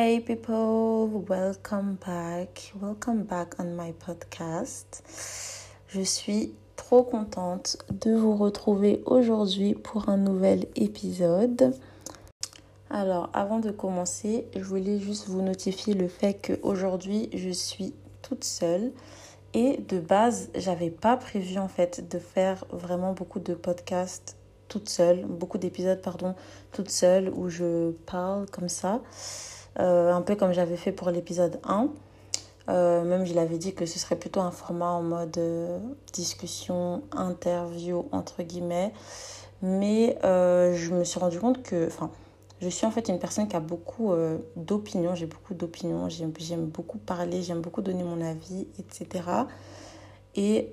Hey people, welcome back. Welcome back on my podcast. Je suis trop contente de vous retrouver aujourd'hui pour un nouvel épisode. Alors, avant de commencer, je voulais juste vous notifier le fait qu'aujourd'hui, je suis toute seule. Et de base, j'avais pas prévu en fait de faire vraiment beaucoup de podcasts toute seule, beaucoup d'épisodes, pardon, toute seule où je parle comme ça, euh, un peu comme j'avais fait pour l'épisode 1. Euh, même je l'avais dit que ce serait plutôt un format en mode euh, discussion, interview, entre guillemets. Mais je me suis rendu compte que, enfin, je suis en fait une personne qui a beaucoup d'opinions, j'ai beaucoup d'opinions, j'aime beaucoup parler, j'aime beaucoup donner mon avis, etc. Et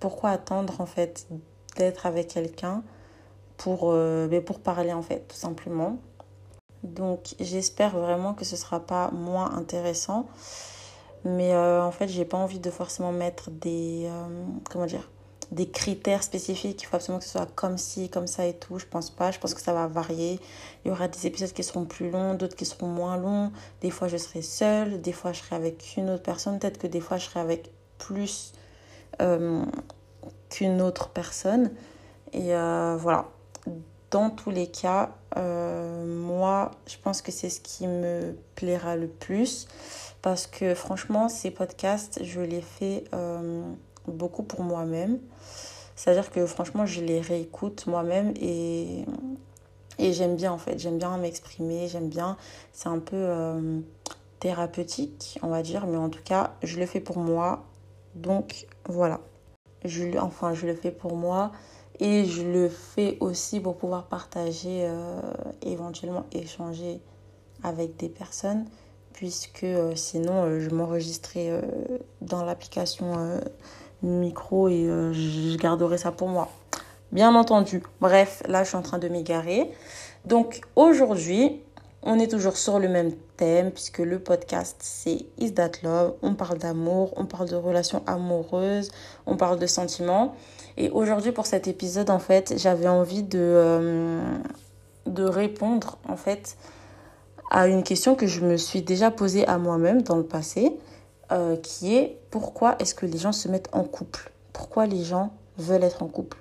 pourquoi attendre en fait d'être avec quelqu'un pour, ben, pour parler en fait, tout simplement? Donc j'espère vraiment que ce sera pas moins intéressant. Mais euh, en fait, j'ai pas envie de forcément mettre des, euh, comment dire, des critères spécifiques. Il faut absolument que ce soit comme ci, comme ça et tout. Je pense pas. Je pense que ça va varier. Il y aura des épisodes qui seront plus longs, d'autres qui seront moins longs. Des fois, je serai seule. Des fois, je serai avec une autre personne. Peut-être que des fois, je serai avec plus qu'une autre personne. Et euh, voilà, dans tous les cas, euh, moi, je pense que c'est ce qui me plaira le plus. Parce que franchement, ces podcasts, je les fais euh, beaucoup pour moi-même. C'est-à-dire que franchement, je les réécoute moi-même et, et j'aime bien en fait. J'aime bien m'exprimer, j'aime bien. C'est un peu thérapeutique, on va dire. Mais en tout cas, je le fais pour moi. Donc voilà je, enfin, je le fais pour moi et je le fais aussi pour pouvoir partager, euh, éventuellement échanger avec des personnes, puisque euh, sinon euh, je m'enregistrerai dans l'application micro et je garderai ça pour moi. Bien entendu. Bref, là je suis en train de m'égarer. Donc aujourd'hui, on est toujours sur le même thème puisque le podcast c'est Is That Love? On parle d'amour, on parle de relations amoureuses, on parle de sentiments. Et aujourd'hui pour cet épisode en fait j'avais envie de, euh, répondre en fait à une question que je me suis déjà posée à moi-même dans le passé euh, qui est pourquoi est-ce que les gens se mettent en couple? Pourquoi les gens veulent être en couple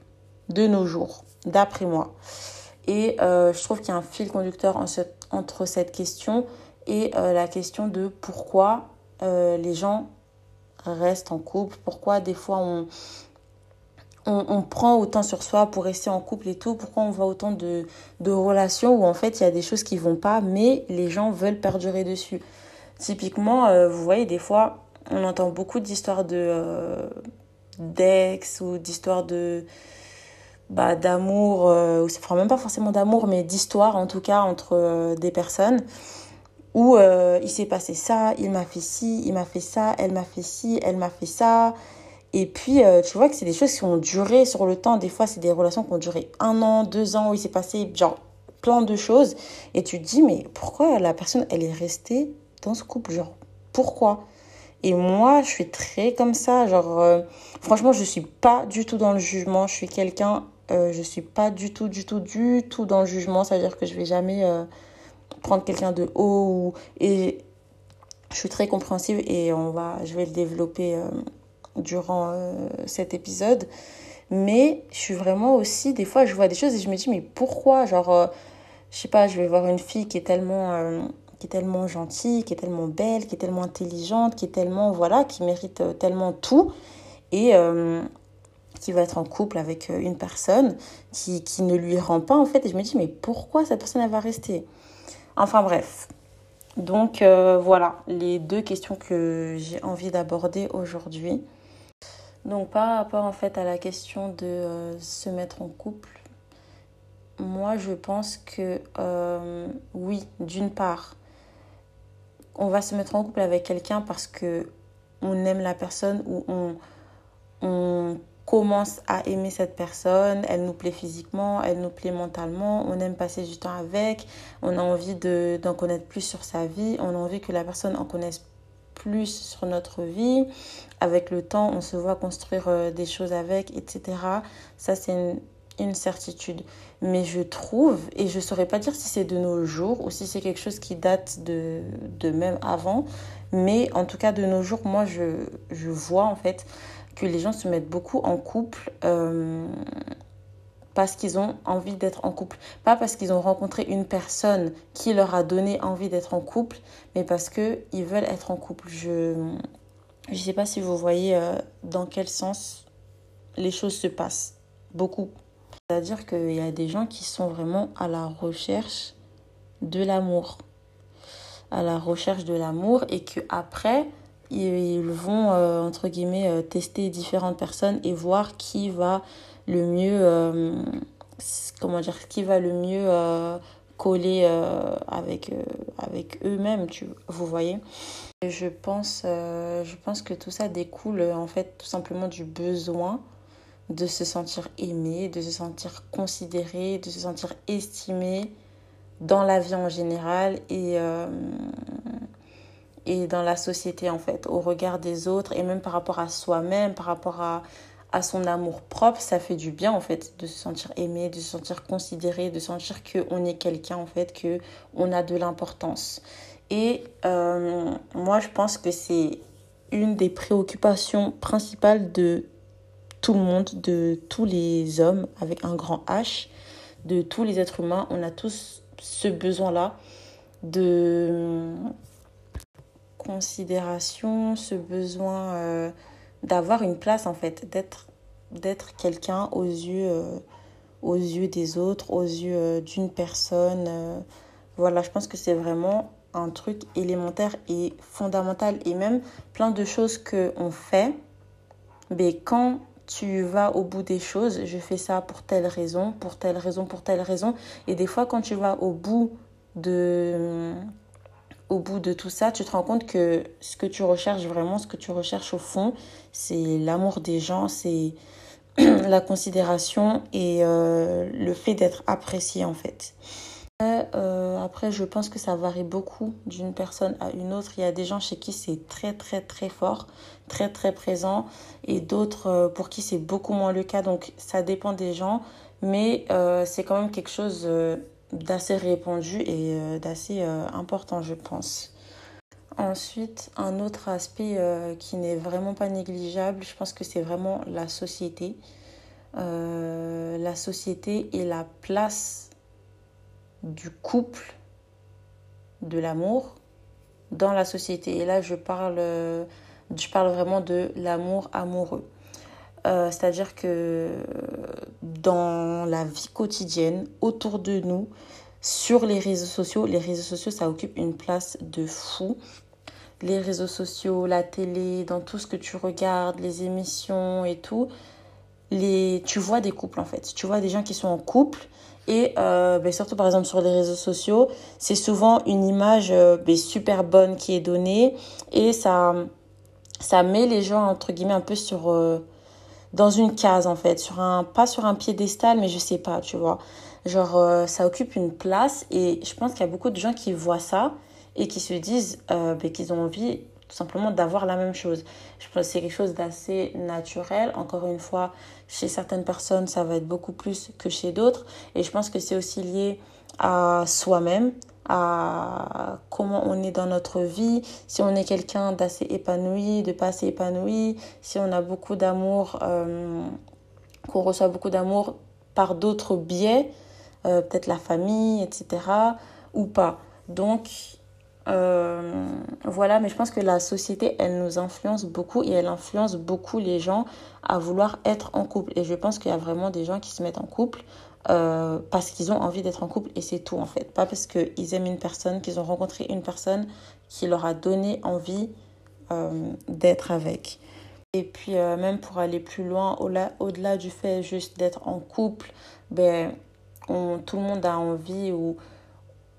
de nos jours, d'après moi? Et euh, je trouve qu'il y a un fil conducteur entre cette question et euh, la question de pourquoi euh, les gens restent en couple, pourquoi des fois on, on, prend autant sur soi pour rester en couple et tout, pourquoi on voit autant de, de relations où en fait il y a des choses qui vont pas, mais les gens veulent perdurer dessus. Typiquement, vous voyez, des fois, on entend beaucoup d'histoires de d'ex ou d'histoires de bah, d'amour, euh, enfin même pas forcément d'amour, mais d'histoire en tout cas entre euh, des personnes où euh, il s'est passé ça, il m'a fait ci, il m'a fait ça, elle m'a fait ci, elle m'a fait ça. Et puis, tu vois que c'est des choses qui ont duré sur le temps. Des fois, c'est des relations qui ont duré un an, deux ans, où il s'est passé genre plein de choses. Et tu te dis, mais pourquoi la personne, elle est restée dans ce couple? Genre, pourquoi? Et moi, je suis très comme ça. Genre, franchement, je suis pas du tout dans le jugement. Je suis quelqu'un euh, je suis pas du tout, du tout, du tout dans le jugement. C'est-à-dire que je vais jamais euh, prendre quelqu'un de haut. Et je suis très compréhensive et on va, je vais le développer euh, durant cet épisode. Mais je suis vraiment aussi, des fois, je vois des choses et je me dis, mais pourquoi? Genre, je sais pas, je vais voir une fille qui est tellement qui est tellement gentille, qui est tellement belle, qui est tellement intelligente, qui est tellement, voilà, qui mérite tellement tout. Et, qui va être en couple avec euh, une personne qui, ne lui rend pas en fait. Et je me dis, mais pourquoi cette personne elle va rester? Enfin bref. Donc euh, voilà les deux questions que j'ai envie d'aborder aujourd'hui. Donc par rapport en fait à la question de euh, se mettre en couple, moi je pense que oui, d'une part, on va se mettre en couple avec quelqu'un parce que on aime la personne ou on commence à aimer cette personne, elle nous plaît physiquement, elle nous plaît mentalement, on aime passer du temps avec, on a envie d'en connaître plus sur sa vie, on a envie que la personne en connaisse plus sur notre vie. Avec le temps, on se voit construire euh, des choses avec, etc. Ça, c'est une certitude. Mais je trouve, et je ne saurais pas dire si c'est de nos jours ou si c'est quelque chose qui date de, de même avant, mais en tout cas de nos jours, moi je, je vois en fait que les gens se mettent beaucoup en couple euh, parce qu'ils ont envie d'être en couple. Pas parce qu'ils ont rencontré une personne qui leur a donné envie d'être en couple, mais parce qu'ils veulent être en couple. Je ne sais pas si vous voyez euh, dans quel sens les choses se passent. Beaucoup. C'est-à-dire qu'il y a des gens qui sont vraiment à la recherche de l'amour. À la recherche de l'amour et qu'après, ils vont, euh, entre guillemets, euh, tester différentes personnes et voir qui va le mieux, euh, comment dire, qui va le mieux coller avec, avec eux-mêmes, vous voyez. je pense, je pense que tout ça découle en fait tout simplement du besoin de se sentir aimé, de se sentir considéré, de se sentir estimé dans la vie en général et, et dans la société en fait, au regard des autres et même par rapport à soi-même, par rapport à, à son amour propre, ça fait du bien en fait de se sentir aimé, de se sentir considéré, de sentir qu'on est quelqu'un en fait, qu'on a de l'importance. Et euh, moi je pense que c'est une des préoccupations principales de tout le monde, de tous les hommes avec un grand H, de tous les êtres humains. On a tous ce besoin-là de considération, ce besoin euh, d'avoir une place en fait, d'être d'être quelqu'un aux yeux euh, aux yeux des autres, aux yeux euh, d'une personne. voilà, je pense que c'est vraiment un truc élémentaire et fondamental et même plein de choses que on fait mais quand tu vas au bout des choses, je fais ça pour telle raison, pour telle raison, pour telle raison. Et des fois, quand tu vas au bout de, au bout de tout ça, tu te rends compte que ce que tu recherches vraiment, ce que tu recherches au fond, c'est l'amour des gens, c'est la considération et euh, le fait d'être apprécié en fait. Euh, après, je pense que ça varie beaucoup d'une personne à une autre. Il y a des gens chez qui c'est très très très fort, très très présent, et d'autres euh, pour qui c'est beaucoup moins le cas. Donc ça dépend des gens, mais c'est quand même quelque chose d'assez répandu et d'assez important, je pense. Ensuite, un autre aspect qui n'est vraiment pas négligeable, je pense que c'est vraiment la société. la société et la place du couple, de l'amour dans la société. Et là, je parle, je parle vraiment de l'amour amoureux. Euh, c'est-à-dire que dans la vie quotidienne, autour de nous, sur les réseaux sociaux, les réseaux sociaux, ça occupe une place de fou. Les réseaux sociaux, la télé, dans tout ce que tu regardes, les émissions et tout, tu vois des couples en fait. Tu vois des gens qui sont en couple et euh, ben, surtout, par exemple, sur les réseaux sociaux, c'est souvent une image euh, ben, super bonne qui est donnée et ça, ça met les gens, entre guillemets, un peu sur, dans une case, en fait. Sur un, pas sur un piédestal, mais je sais pas, tu vois. Genre, ça occupe une place et je pense qu'il y a beaucoup de gens qui voient ça et qui se disent ben, qu'ils ont envie tout simplement d'avoir la même chose. Je pense que c'est quelque chose d'assez naturel. Encore une fois, chez certaines personnes, ça va être beaucoup plus que chez d'autres. Et je pense que c'est aussi lié à soi-même, à comment on est dans notre vie, si on est quelqu'un d'assez épanoui, de pas assez épanoui, si on a beaucoup d'amour, euh, qu'on reçoit beaucoup d'amour par d'autres biais, euh, peut-être la famille, etc., ou pas. Donc, euh, voilà, mais je pense que la société, elle nous influence beaucoup et elle influence beaucoup les gens à vouloir être en couple. Et je pense qu'il y a vraiment des gens qui se mettent en couple euh, parce qu'ils ont envie d'être en couple et c'est tout en fait. Pas parce qu'ils aiment une personne, qu'ils ont rencontré une personne qui leur a donné envie euh, d'être avec. Et puis même pour aller plus loin, au-delà du fait juste d'être en couple, ben, tout le monde a envie ou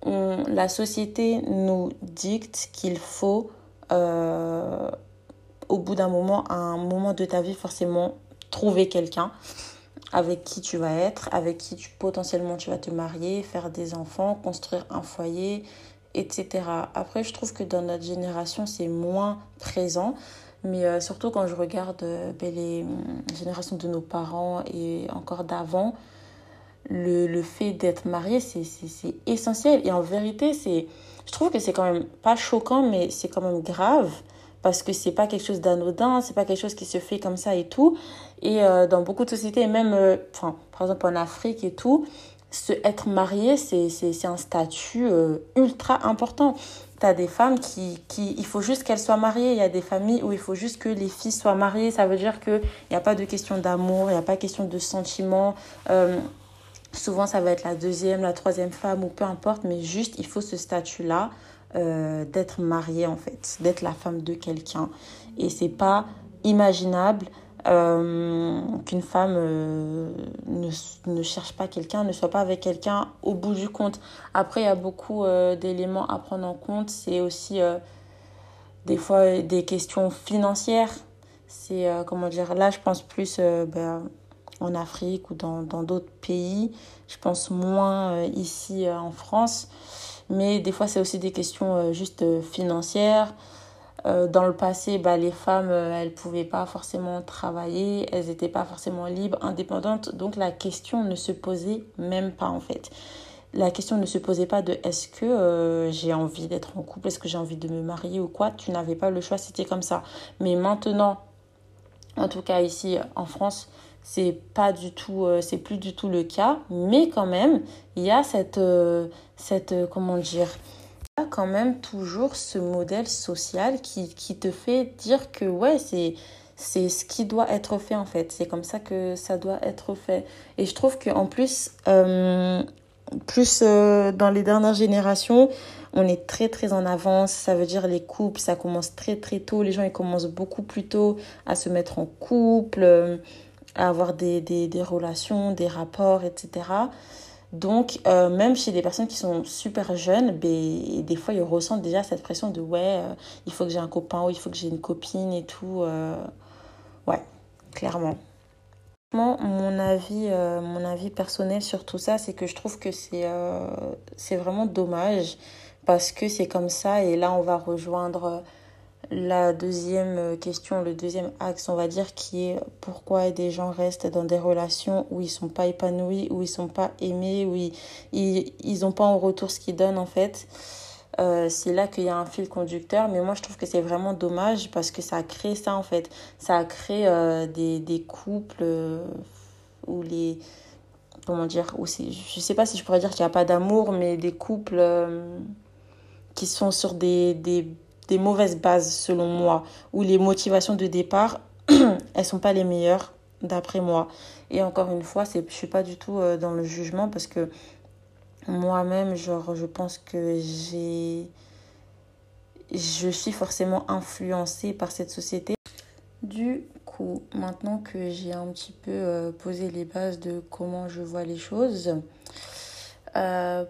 la société nous dicte qu'il faut, euh, au bout d'un moment, à un moment de ta vie, forcément, trouver quelqu'un avec qui tu vas être, avec qui tu, potentiellement tu vas te marier, faire des enfants, construire un foyer, etc. Après, je trouve que dans notre génération, c'est moins présent. Mais euh, surtout quand je regarde euh, ben, les générations de nos parents et encore d'avant, le, le fait d'être marié, c'est essentiel. Et en vérité, c'est je trouve que c'est quand même pas choquant, mais c'est quand même grave parce que c'est pas quelque chose d'anodin, c'est pas quelque chose qui se fait comme ça et tout. Et euh, dans beaucoup de sociétés, même euh, enfin, par exemple en Afrique et tout, se, être marié, c'est un statut euh, ultra important. Tu des femmes qui, qui, il faut juste qu'elles soient mariées. Il y a des familles où il faut juste que les filles soient mariées. Ça veut dire qu'il n'y a pas de question d'amour, il n'y a pas question de sentiment. souvent, ça va être la deuxième, la troisième femme ou peu importe, mais juste, il faut ce statut-là euh, d'être mariée en fait, d'être la femme de quelqu'un. Et c'est pas imaginable euh, qu'une femme euh, ne, ne, cherche pas quelqu'un, ne soit pas avec quelqu'un au bout du compte. Après, il y a beaucoup d'éléments à prendre en compte. C'est aussi des fois des questions financières. C'est, comment dire, là je pense plus ben, en Afrique ou dans d'autres pays. Je pense moins ici en France. Mais des fois, c'est aussi des questions euh, juste euh, financières. Euh, dans le passé, bah, les femmes, elles ne pouvaient pas forcément travailler, elles n'étaient pas forcément libres, indépendantes. Donc la question ne se posait même pas en fait. La question ne se posait pas de est-ce que j'ai envie d'être en couple, est-ce que j'ai envie de me marier ou quoi? Tu n'avais pas le choix, c'était comme ça. Mais maintenant, en tout cas ici en France, c'est pas du tout euh, c'est plus du tout le cas mais quand même il y a cette euh, cette euh, comment dire il y a quand même toujours ce modèle social qui, qui te fait dire que ouais c'est c'est ce qui doit être fait en fait. C'est comme ça que ça doit être fait. Et je trouve que en plus plus dans les dernières générations on est très très en avance. Ça veut dire les couples ça commence très très tôt. Les gens ils commencent beaucoup plus tôt à se mettre en couple avoir des, des, des relations, des rapports, etc. Donc, euh, même chez des personnes qui sont super jeunes, ben, des fois, ils ressentent déjà cette pression de ouais, euh, il faut que j'ai un copain ou il faut que j'ai une copine et tout. Euh, ouais, clairement. Mon avis, mon avis personnel sur tout ça, c'est que je trouve que c'est c'est vraiment dommage parce que c'est comme ça et là, on va rejoindre la deuxième question, le deuxième axe, on va dire, qui est pourquoi des gens restent dans des relations où ils sont pas épanouis, où ils sont pas aimés, où ils ils, ont pas en retour ce qu'ils donnent en fait. Euh, c'est là qu'il y a un fil conducteur, mais moi je trouve que c'est vraiment dommage parce que ça a créé ça en fait. Ça a créé euh, des, des, couples euh, où les. Comment dire où Je sais pas si je pourrais dire qu'il n'y a pas d'amour, mais des couples qui sont sur des, des des mauvaises bases selon moi, où les motivations de départ, elles sont pas les meilleures d'après moi. Et encore une fois, c'est, je suis pas du tout euh, dans le jugement parce que moi-même, genre, je pense que j'ai, je suis forcément influencée par cette société. Du coup, maintenant que j'ai un petit peu euh, posé les bases de comment je vois les choses, euh,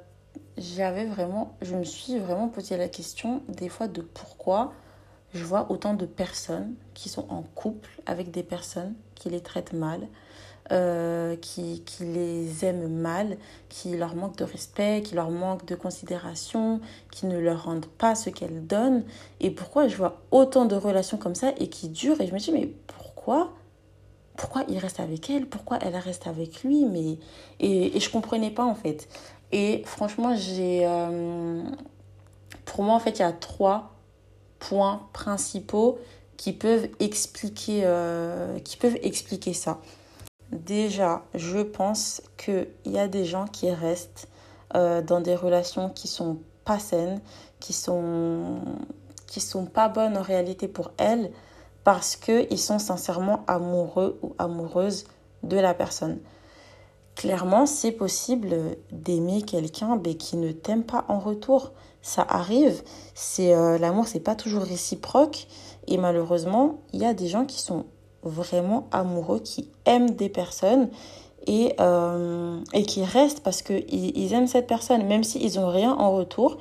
j'avais vraiment, je me suis vraiment posé la question des fois de pourquoi je vois autant de personnes qui sont en couple avec des personnes qui les traitent mal, euh, qui, qui les aiment mal, qui leur manquent de respect, qui leur manquent de considération, qui ne leur rendent pas ce qu'elles donnent. Et pourquoi je vois autant de relations comme ça et qui durent? Et je me dis, mais pourquoi? Pourquoi il reste avec elle? Pourquoi elle reste avec lui? Mais et, et je comprenais pas en fait. Et franchement, j'ai. Euh, pour moi, en fait, il y a trois points principaux qui peuvent expliquer, euh, qui peuvent expliquer ça. Déjà, je pense qu'il y a des gens qui restent euh, dans des relations qui sont pas saines, qui sont qui sont pas bonnes en réalité pour elles parce qu'ils sont sincèrement amoureux ou amoureuses de la personne. Clairement, c'est possible d'aimer quelqu'un mais qui ne t'aime pas en retour. Ça arrive. C'est euh, l'amour, c'est pas toujours réciproque et malheureusement, il y a des gens qui sont vraiment amoureux, qui aiment des personnes et, euh, et qui restent parce qu'ils ils aiment cette personne. Même s'ils n'ont rien en retour,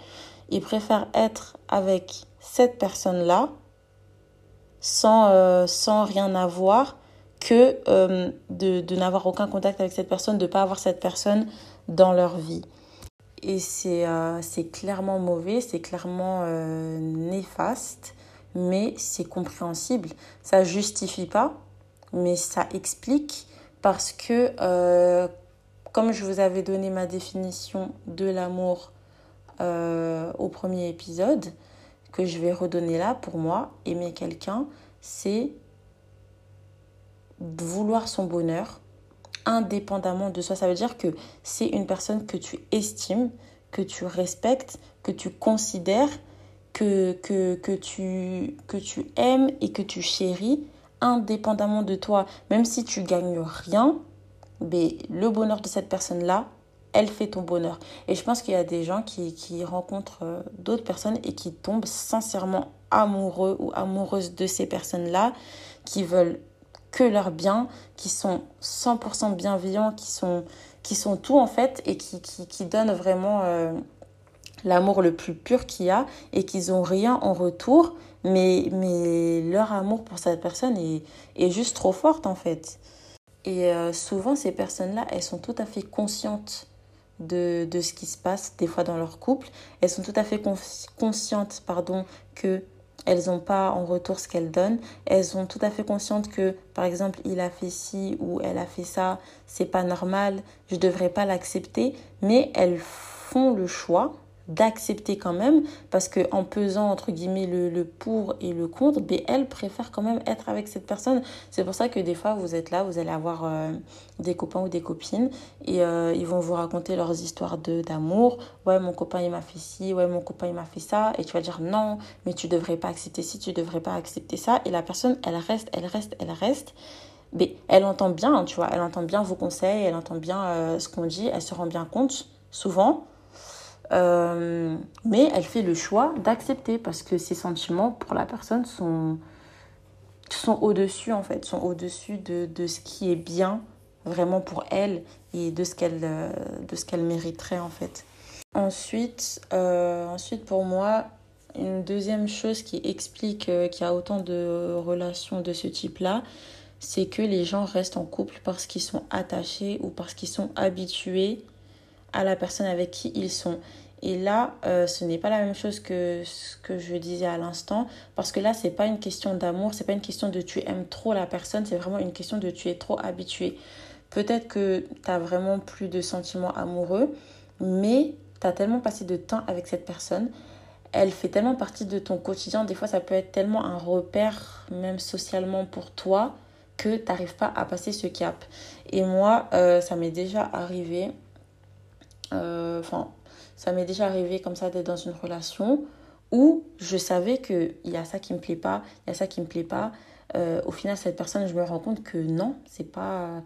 ils préfèrent être avec cette personne-là sans, euh, sans rien avoir que euh, de, de n'avoir aucun contact avec cette personne, de ne pas avoir cette personne dans leur vie. Et c'est euh, clairement mauvais, c'est clairement euh, néfaste, mais c'est compréhensible. Ça justifie pas, mais ça explique parce que comme je vous avais donné ma définition de l'amour au premier épisode, que je vais redonner là, pour moi, aimer quelqu'un, c'est vouloir son bonheur indépendamment de soi. Ça veut dire que c'est une personne que tu estimes, que tu respectes, que tu considères, que, que, que, tu, que tu aimes et que tu chéris indépendamment de toi. Même si tu gagnes rien, mais le bonheur de cette personne-là, elle fait ton bonheur. Et je pense qu'il y a des gens qui, qui rencontrent euh, d'autres personnes et qui tombent sincèrement amoureux ou amoureuses de ces personnes-là, qui veulent que leur bien, qui sont 100% bienveillants, qui sont, qui sont tout en fait et qui, qui, qui donnent vraiment euh, l'amour le plus pur qu'il y a et qu'ils n'ont rien en retour, mais, mais leur amour pour cette personne est, est juste trop forte en fait. Et euh, souvent, ces personnes-là, elles sont tout à fait conscientes de, de, ce qui se passe des fois dans leur couple. Elles sont tout à fait conscientes pardon, que elles n'ont pas en retour ce qu'elles donnent. Elles sont tout à fait conscientes que, par exemple, il a fait ci ou elle a fait ça, c'est pas normal, je devrais pas l'accepter, mais elles font le choix d'accepter quand même parce que en pesant entre guillemets le, le pour et le contre ben, elle préfère quand même être avec cette personne. C'est pour ça que des fois vous êtes là vous allez avoir euh, des copains ou des copines et euh, ils vont vous raconter leurs histoires d'amour. Ouais mon copain il m'a fait ci ouais mon copain il m'a fait ça. Et tu vas dire non mais tu devrais pas accepter ci tu devrais pas accepter ça. Et la personne elle reste elle reste elle reste. Mais elle entend bien tu vois. Elle entend bien vos conseils elle entend bien euh, ce qu'on dit elle se rend bien compte souvent euh, mais elle fait le choix d'accepter parce que ses sentiments pour la personne sont, sont au-dessus en fait, sont au-dessus de, de, ce qui est bien vraiment pour elle et de ce qu'elle euh, de ce qu'elle mériterait en fait. Ensuite, euh, ensuite pour moi, une deuxième chose qui explique qu'il y a autant de relations de ce type-là, c'est que les gens restent en couple parce qu'ils sont attachés ou parce qu'ils sont habitués à la personne avec qui ils sont. Et là, euh, ce n'est pas la même chose que ce que je disais à l'instant, parce que là, c'est pas une question d'amour, c'est pas une question de tu aimes trop la personne, c'est vraiment une question de tu es trop habitué. Peut-être que tu as vraiment plus de sentiments amoureux, mais tu as tellement passé de temps avec cette personne, elle fait tellement partie de ton quotidien, des fois ça peut être tellement un repère, même socialement pour toi, que tu n'arrives pas à passer ce cap. Et moi, euh, ça m'est déjà arrivé enfin, ça m'est déjà arrivé comme ça d'être dans une relation où je savais qu'il y a ça qui me plaît pas, il y a ça qui me plaît pas. Euh, au final, cette personne, je me rends compte que non, c'est pas,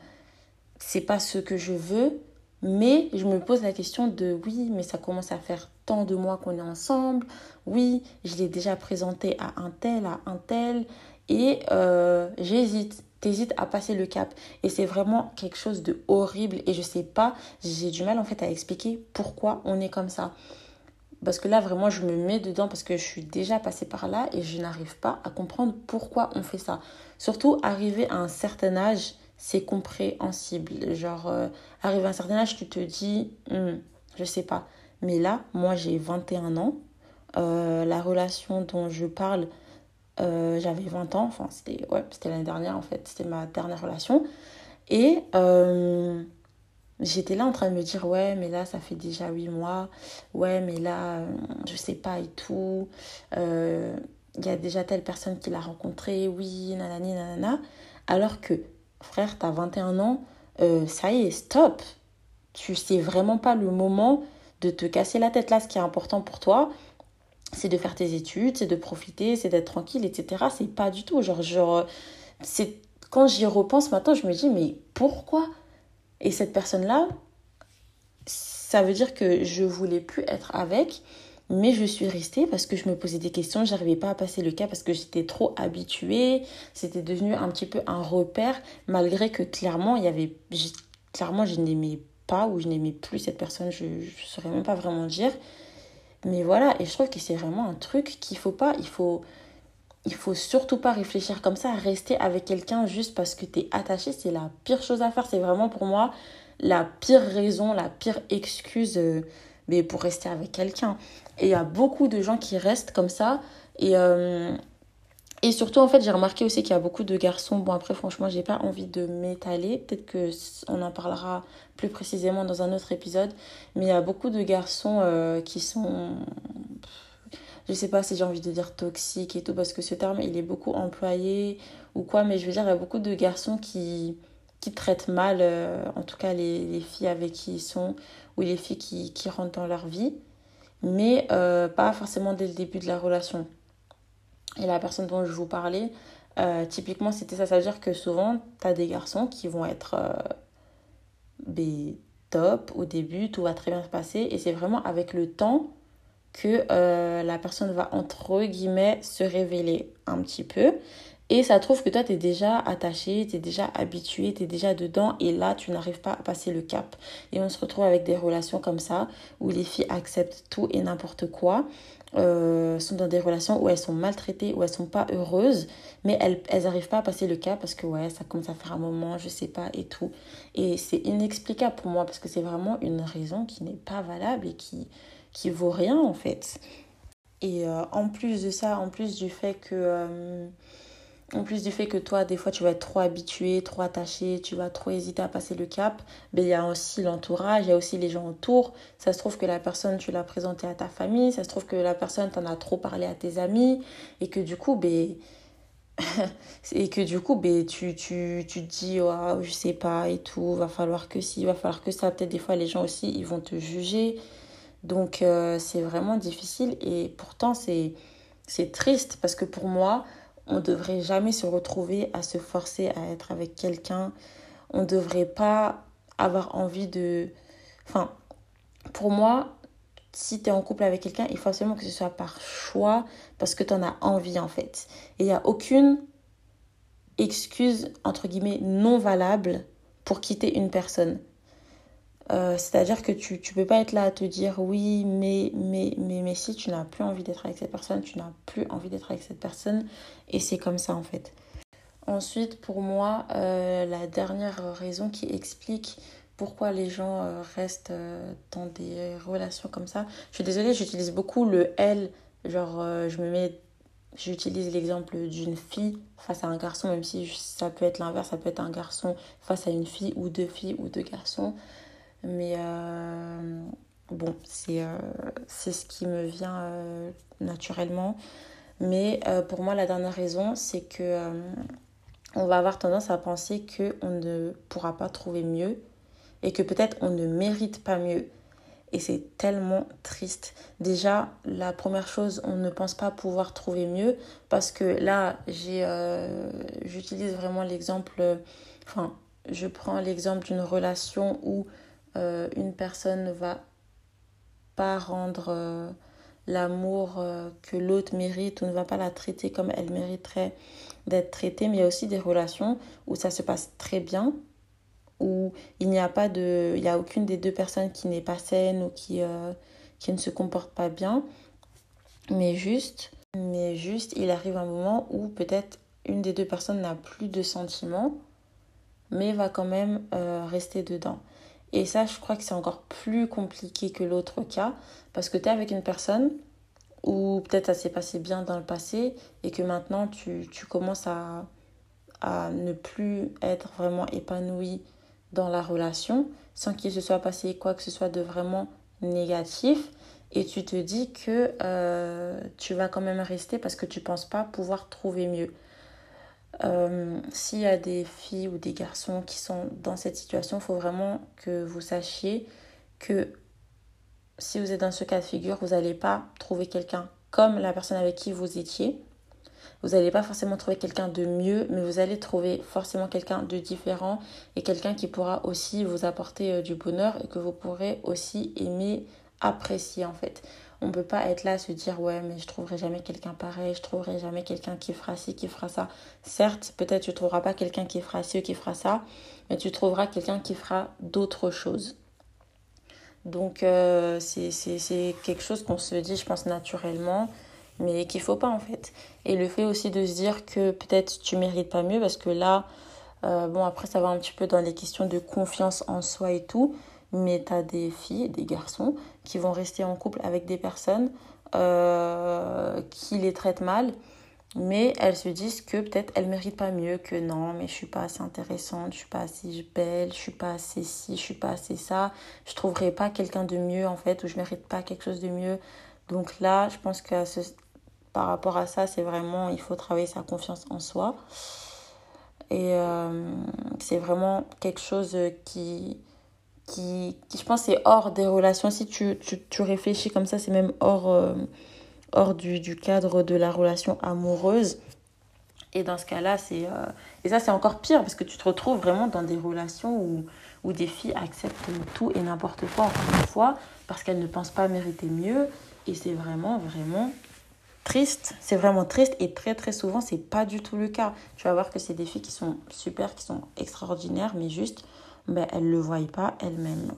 c'est pas ce que je veux. Mais je me pose la question de oui, mais ça commence à faire tant de mois qu'on est ensemble. Oui, je l'ai déjà présenté à un tel, à un tel. Et euh, j'hésite t'hésites à passer le cap. Et c'est vraiment quelque chose de horrible. Et je sais pas, j'ai du mal en fait à expliquer pourquoi on est comme ça. Parce que là, vraiment, je me mets dedans parce que je suis déjà passée par là et je n'arrive pas à comprendre pourquoi on fait ça. Surtout, arriver à un certain âge, c'est compréhensible. Genre, euh, arriver à un certain âge, tu te dis, hmm, je sais pas. Mais là, moi, j'ai 21 ans. Euh, la relation dont je parle, euh, j'avais 20 ans, enfin c'était ouais, l'année dernière en fait, c'était ma dernière relation. Et euh, j'étais là en train de me dire ouais mais là ça fait déjà 8 mois, ouais mais là je sais pas et tout. Euh, il y a déjà telle personne qui l'a rencontré, oui, nanani, nanana. Alors que frère, t'as 21 ans, ça y est, stop. Tu sais vraiment pas le moment de te casser la tête là, ce qui est important pour toi c'est de faire tes études, c'est de profiter, c'est d'être tranquille, etc. C'est pas du tout. Genre, genre c'est quand j'y repense maintenant, je me dis, mais pourquoi? Et cette personne-là, ça veut dire que je voulais plus être avec, mais je suis restée parce que je me posais des questions, j'arrivais pas à passer le cas parce que j'étais trop habituée, c'était devenu un petit peu un repère, malgré que clairement, il y avait, clairement, je n'aimais pas ou je n'aimais plus cette personne, je ne saurais même pas vraiment dire. Mais voilà, et je trouve que c'est vraiment un truc qu'il faut pas, il faut, il faut surtout pas réfléchir comme ça, rester avec quelqu'un juste parce que tu es attaché, c'est la pire chose à faire. C'est vraiment pour moi la pire raison, la pire excuse euh, mais pour rester avec quelqu'un. Et il y a beaucoup de gens qui restent comme ça et, euh, Et surtout, en fait, j'ai remarqué aussi qu'il y a beaucoup de garçons. Bon, après, franchement, j'ai pas envie de m'étaler. Peut-être que on en parlera plus précisément dans un autre épisode. Mais il y a beaucoup de garçons euh, qui sont. Je sais pas si j'ai envie de dire toxiques et tout, parce que ce terme, il est beaucoup employé ou quoi. Mais je veux dire, il y a beaucoup de garçons qui, qui traitent mal, euh, en tout cas, les, les, filles avec qui ils sont ou les filles qui, qui rentrent dans leur vie. Mais euh, pas forcément dès le début de la relation. Et la personne dont je vous parlais, euh, typiquement, c'était ça. Ça veut dire que souvent, tu as des garçons qui vont être euh, top au début, tout va très bien se passer. Et c'est vraiment avec le temps que euh, la personne va, entre guillemets, se révéler un petit peu. Et ça trouve que toi, tu es déjà attaché, tu es déjà habitué, tu es déjà dedans. Et là, tu n'arrives pas à passer le cap. Et on se retrouve avec des relations comme ça, où les filles acceptent tout et n'importe quoi. Euh, sont dans des relations où elles sont maltraitées, où elles sont pas heureuses, mais elles elles n'arrivent pas à passer le cap parce que ouais, ça commence à faire un moment, je sais pas et tout. Et c'est inexplicable pour moi parce que c'est vraiment une raison qui n'est pas valable et qui qui vaut rien en fait. Et euh, en plus de ça, en plus du fait que euh, en plus du fait que toi, des fois, tu vas être trop habitué, trop attaché, tu vas trop hésiter à passer le cap, ben, il y a aussi l'entourage, il y a aussi les gens autour. Ça se trouve que la personne, tu l'as présentée à ta famille, ça se trouve que la personne, t'en a trop parlé à tes amis, et que du coup, ben, et que du coup, ben, tu, tu, tu te dis, oh, je sais pas, et tout, va falloir que si, va falloir que ça. Peut-être des fois, les gens aussi, ils vont te juger. Donc, euh, c'est vraiment difficile, et pourtant, c'est triste, parce que pour moi, on ne devrait jamais se retrouver à se forcer à être avec quelqu'un. On ne devrait pas avoir envie de... Enfin, pour moi, si tu es en couple avec quelqu'un, il faut absolument que ce soit par choix parce que tu en as envie en fait. Et il n'y a aucune excuse, entre guillemets, non valable pour quitter une personne. Euh, c'est-à-dire que tu ne peux pas être là à te dire oui, mais, mais, mais, mais si tu n'as plus envie d'être avec cette personne, tu n'as plus envie d'être avec cette personne. Et c'est comme ça en fait. Ensuite, pour moi, euh, la dernière raison qui explique pourquoi les gens euh, restent dans des relations comme ça. Je suis désolée, j'utilise beaucoup le elle. Genre, je me mets. J'utilise l'exemple d'une fille face à un garçon, même si ça peut être l'inverse, ça peut être un garçon face à une fille, ou deux filles, ou deux garçons. Mais euh, bon, euh, c'est ce qui me vient euh, naturellement. Mais pour moi, la dernière raison, c'est que on va avoir tendance à penser qu'on ne pourra pas trouver mieux et que peut-être on ne mérite pas mieux. Et c'est tellement triste. Déjà, la première chose, on ne pense pas pouvoir trouver mieux parce que là, j'utilise vraiment l'exemple, enfin, je prends l'exemple d'une relation où euh, une personne ne va pas rendre euh, l'amour euh, que l'autre mérite ou ne va pas la traiter comme elle mériterait d'être traitée. Mais il y a aussi des relations où ça se passe très bien, où il n'y a pas de... Il n'y a aucune des deux personnes qui n'est pas saine ou qui, qui ne se comporte pas bien. Mais juste, mais juste, il arrive un moment où peut-être une des deux personnes n'a plus de sentiments, mais va quand même rester dedans. Et ça, je crois que c'est encore plus compliqué que l'autre cas, parce que tu es avec une personne où peut-être ça s'est passé bien dans le passé et que maintenant tu, commences à, ne plus être vraiment épanoui dans la relation sans qu'il se soit passé quoi que ce soit de vraiment négatif et tu te dis que euh, tu vas quand même rester parce que tu penses pas pouvoir trouver mieux. Euh, s'il y a des filles ou des garçons qui sont dans cette situation, il faut vraiment que vous sachiez que si vous êtes dans ce cas de figure, vous n'allez pas trouver quelqu'un comme la personne avec qui vous étiez. Vous n'allez pas forcément trouver quelqu'un de mieux, mais vous allez trouver forcément quelqu'un de différent et quelqu'un qui pourra aussi vous apporter euh, du bonheur et que vous pourrez aussi aimer, apprécier en fait. On ne peut pas être là à se dire ouais mais je trouverai jamais quelqu'un pareil, je trouverai jamais quelqu'un qui fera ci, qui fera ça. Certes, peut-être tu trouveras pas quelqu'un qui fera ci ou qui fera ça, mais tu trouveras quelqu'un qui fera d'autres choses. Donc euh, c'est quelque chose qu'on se dit, je pense, naturellement, mais qu'il faut pas en fait. Et le fait aussi de se dire que peut-être tu mérites pas mieux, parce que là, euh, bon après ça va un petit peu dans les questions de confiance en soi et tout, mais tu as des filles, des garçons qui vont rester en couple avec des personnes euh, qui les traitent mal mais elles se disent que peut-être elles méritent pas mieux, que non, mais je suis pas assez intéressante, je suis pas assez belle, je suis pas assez ci, je suis pas assez ça, je trouverai pas quelqu'un de mieux en fait, ou je mérite pas quelque chose de mieux. Donc là, je pense que par rapport à ça, c'est vraiment, il faut travailler sa confiance en soi. Et euh, c'est vraiment quelque chose qui, qui, qui je pense, c'est hors des relations. Si tu, tu, tu réfléchis comme ça, c'est même hors, euh, hors du, du, cadre de la relation amoureuse. Et dans ce cas-là, c'est... Euh, et ça, c'est encore pire parce que tu te retrouves vraiment dans des relations où, où des filles acceptent tout et n'importe quoi, encore une fois, parce qu'elles ne pensent pas mériter mieux. Et c'est vraiment, vraiment triste. C'est vraiment triste et très, très souvent, c'est pas du tout le cas. Tu vas voir que c'est des filles qui sont super, qui sont extraordinaires, mais juste, ben, elles le voient pas elles-mêmes.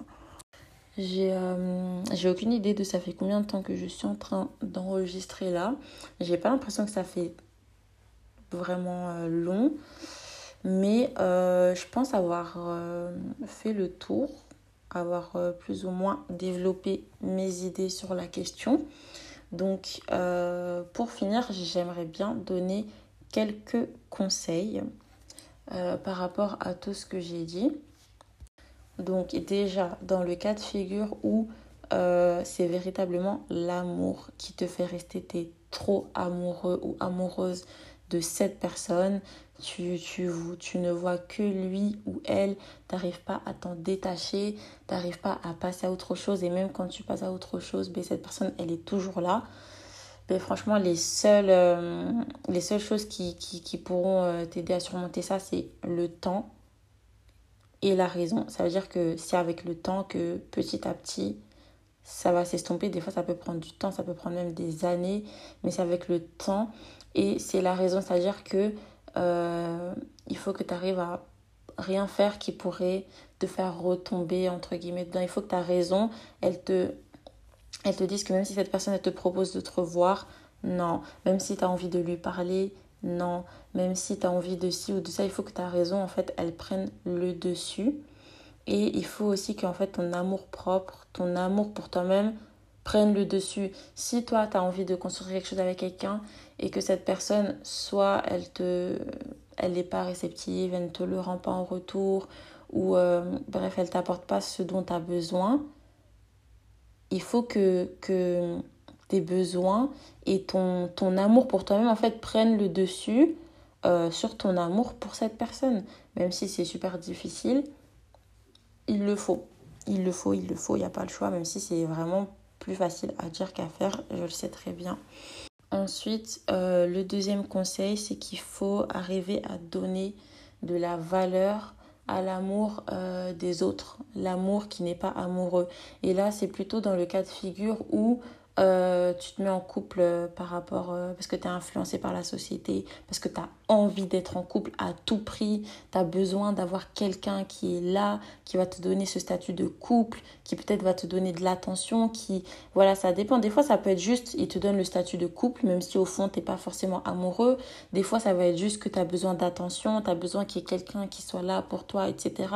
J'ai euh, aucune idée de ça fait combien de temps que je suis en train d'enregistrer là. J'ai pas l'impression que ça fait vraiment euh, long. Mais euh, je pense avoir fait le tour, avoir plus ou moins développé mes idées sur la question. Donc pour finir, j'aimerais bien donner quelques conseils par rapport à tout ce que j'ai dit. Donc déjà, dans le cas de figure où euh, c'est véritablement l'amour qui te fait rester, tu trop amoureux ou amoureuse de cette personne, tu, tu, tu ne vois que lui ou elle, tu n'arrives pas à t'en détacher, tu n'arrives pas à passer à autre chose, et même quand tu passes à autre chose, ben, cette personne, elle est toujours là. Ben, franchement, les seules, euh, les seules choses qui, qui, qui pourront euh, t'aider à surmonter ça, c'est le temps et la raison. Ça veut dire que c'est avec le temps que petit à petit, ça va s'estomper. Des fois, ça peut prendre du temps, ça peut prendre même des années, mais c'est avec le temps. Et c'est la raison, c'est-à-dire que euh, il faut que tu arrives à rien faire qui pourrait te faire retomber, entre guillemets, dedans. Il faut que ta raison, elle te, elle te dise que même si cette personne, te propose de te revoir, non. Même si tu as envie de lui parler, non, même si tu as envie de ci ou de ça, il faut que ta raison, en fait, elle prenne le dessus. Et il faut aussi qu'en fait, ton amour propre, ton amour pour toi-même prenne le dessus. Si toi, tu as envie de construire quelque chose avec quelqu'un et que cette personne, soit elle te elle n'est pas réceptive, elle ne te le rend pas en retour, ou euh, bref, elle t'apporte pas ce dont tu as besoin, il faut que, que tes besoins et ton, amour pour toi-même en fait prennent le dessus euh, sur ton amour pour cette personne. Même si c'est super difficile, il le faut. Il le faut, il le faut, il n'y a pas le choix, même si c'est vraiment plus facile à dire qu'à faire, je le sais très bien. Ensuite, euh, le deuxième conseil, c'est qu'il faut arriver à donner de la valeur à l'amour euh, des autres, l'amour qui n'est pas amoureux. Et là, c'est plutôt dans le cas de figure où euh, tu te mets en couple euh, par rapport euh, parce que tu es influencé par la société, parce que tu as envie d'être en couple à tout prix, tu as besoin d'avoir quelqu'un qui est là, qui va te donner ce statut de couple, qui peut-être va te donner de l'attention, qui voilà, ça dépend. Des fois ça peut être juste il te donne le statut de couple même si au fond tu pas forcément amoureux. Des fois ça va être juste que tu as besoin d'attention, tu as besoin qu'il y ait quelqu'un qui soit là pour toi, etc.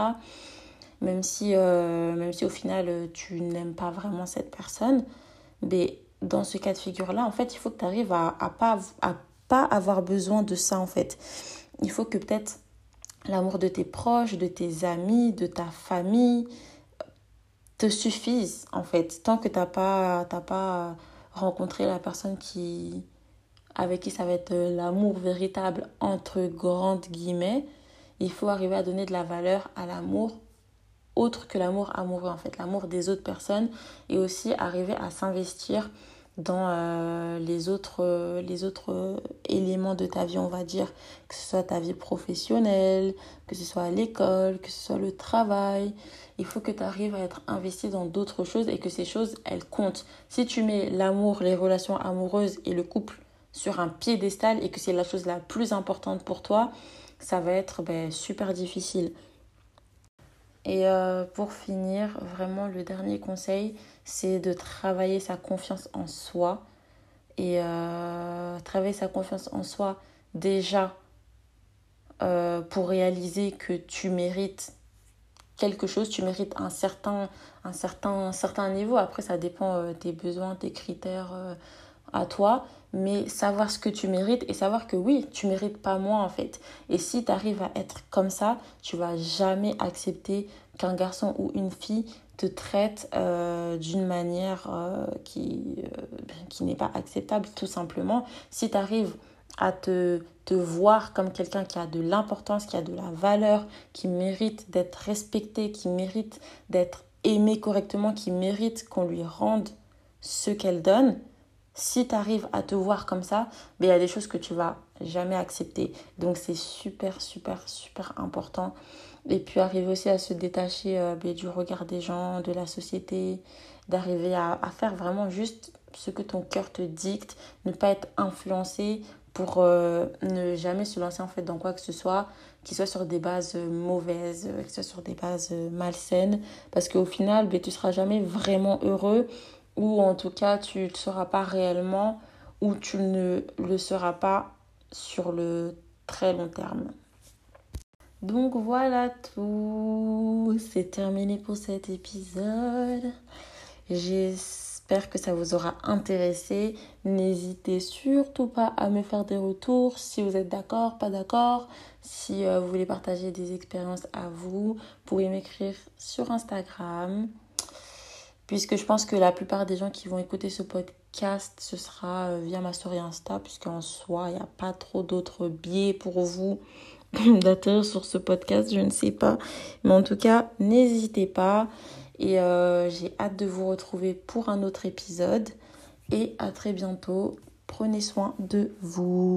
Même si, même si au final tu n'aimes pas vraiment cette personne. Mais dans ce cas de figure-là, en fait, il faut que tu arrives à, à pas, à pas avoir besoin de ça, en fait. Il faut que peut-être l'amour de tes proches, de tes amis, de ta famille te suffise, en fait. Tant que tu n'as pas, pas rencontré la personne qui, avec qui ça va être l'amour véritable, entre grandes guillemets, il faut arriver à donner de la valeur à l'amour autre que l'amour amoureux en fait, l'amour des autres personnes et aussi arriver à s'investir dans euh, les autres, euh, les autres euh, éléments de ta vie, on va dire, que ce soit ta vie professionnelle, que ce soit à l'école, que ce soit le travail. Il faut que tu arrives à être investi dans d'autres choses et que ces choses, elles comptent. Si tu mets l'amour, les relations amoureuses et le couple sur un piédestal et que c'est la chose la plus importante pour toi, ça va être ben, super difficile. Et euh, pour finir, vraiment le dernier conseil, c'est de travailler sa confiance en soi. Et euh, travailler sa confiance en soi déjà euh, pour réaliser que tu mérites quelque chose, tu mérites un certain, un certain, un certain niveau. Après, ça dépend des besoins, des critères à toi, mais savoir ce que tu mérites et savoir que oui, tu mérites pas moins en fait. Et si tu arrives à être comme ça, tu vas jamais accepter qu'un garçon ou une fille te traite euh, d'une manière euh, qui, euh, qui n'est pas acceptable tout simplement. Si tu arrives à te, te voir comme quelqu'un qui a de l'importance, qui a de la valeur, qui mérite d'être respecté, qui mérite d'être aimé correctement, qui mérite qu'on lui rende ce qu'elle donne, si tu arrives à te voir comme ça, ben, il y a des choses que tu vas jamais accepter. Donc c'est super, super, super important. Et puis arriver aussi à se détacher euh, ben, du regard des gens, de la société, d'arriver à, faire vraiment juste ce que ton cœur te dicte, ne pas être influencé pour euh, ne jamais se lancer en fait dans quoi que ce soit qui soit sur des bases mauvaises, qui soit sur des bases malsaines, parce qu'au final, ben, tu seras jamais vraiment heureux ou en tout cas tu ne seras pas réellement ou tu ne le seras pas sur le très long terme. Donc voilà tout, c'est terminé pour cet épisode. J'espère que ça vous aura intéressé. N'hésitez surtout pas à me faire des retours si vous êtes d'accord, pas d'accord, si euh, vous voulez partager des expériences à vous. Vous pouvez m'écrire sur Instagram puisque je pense que la plupart des gens qui vont écouter ce podcast, ce sera euh, via ma story Insta, puisqu'en soi, il n'y a pas trop d'autres biais pour vous d'atterrir sur ce podcast, je ne sais pas. Mais en tout cas, n'hésitez pas. Et euh, j'ai hâte de vous retrouver pour un autre épisode. Et à très bientôt. Prenez soin de vous.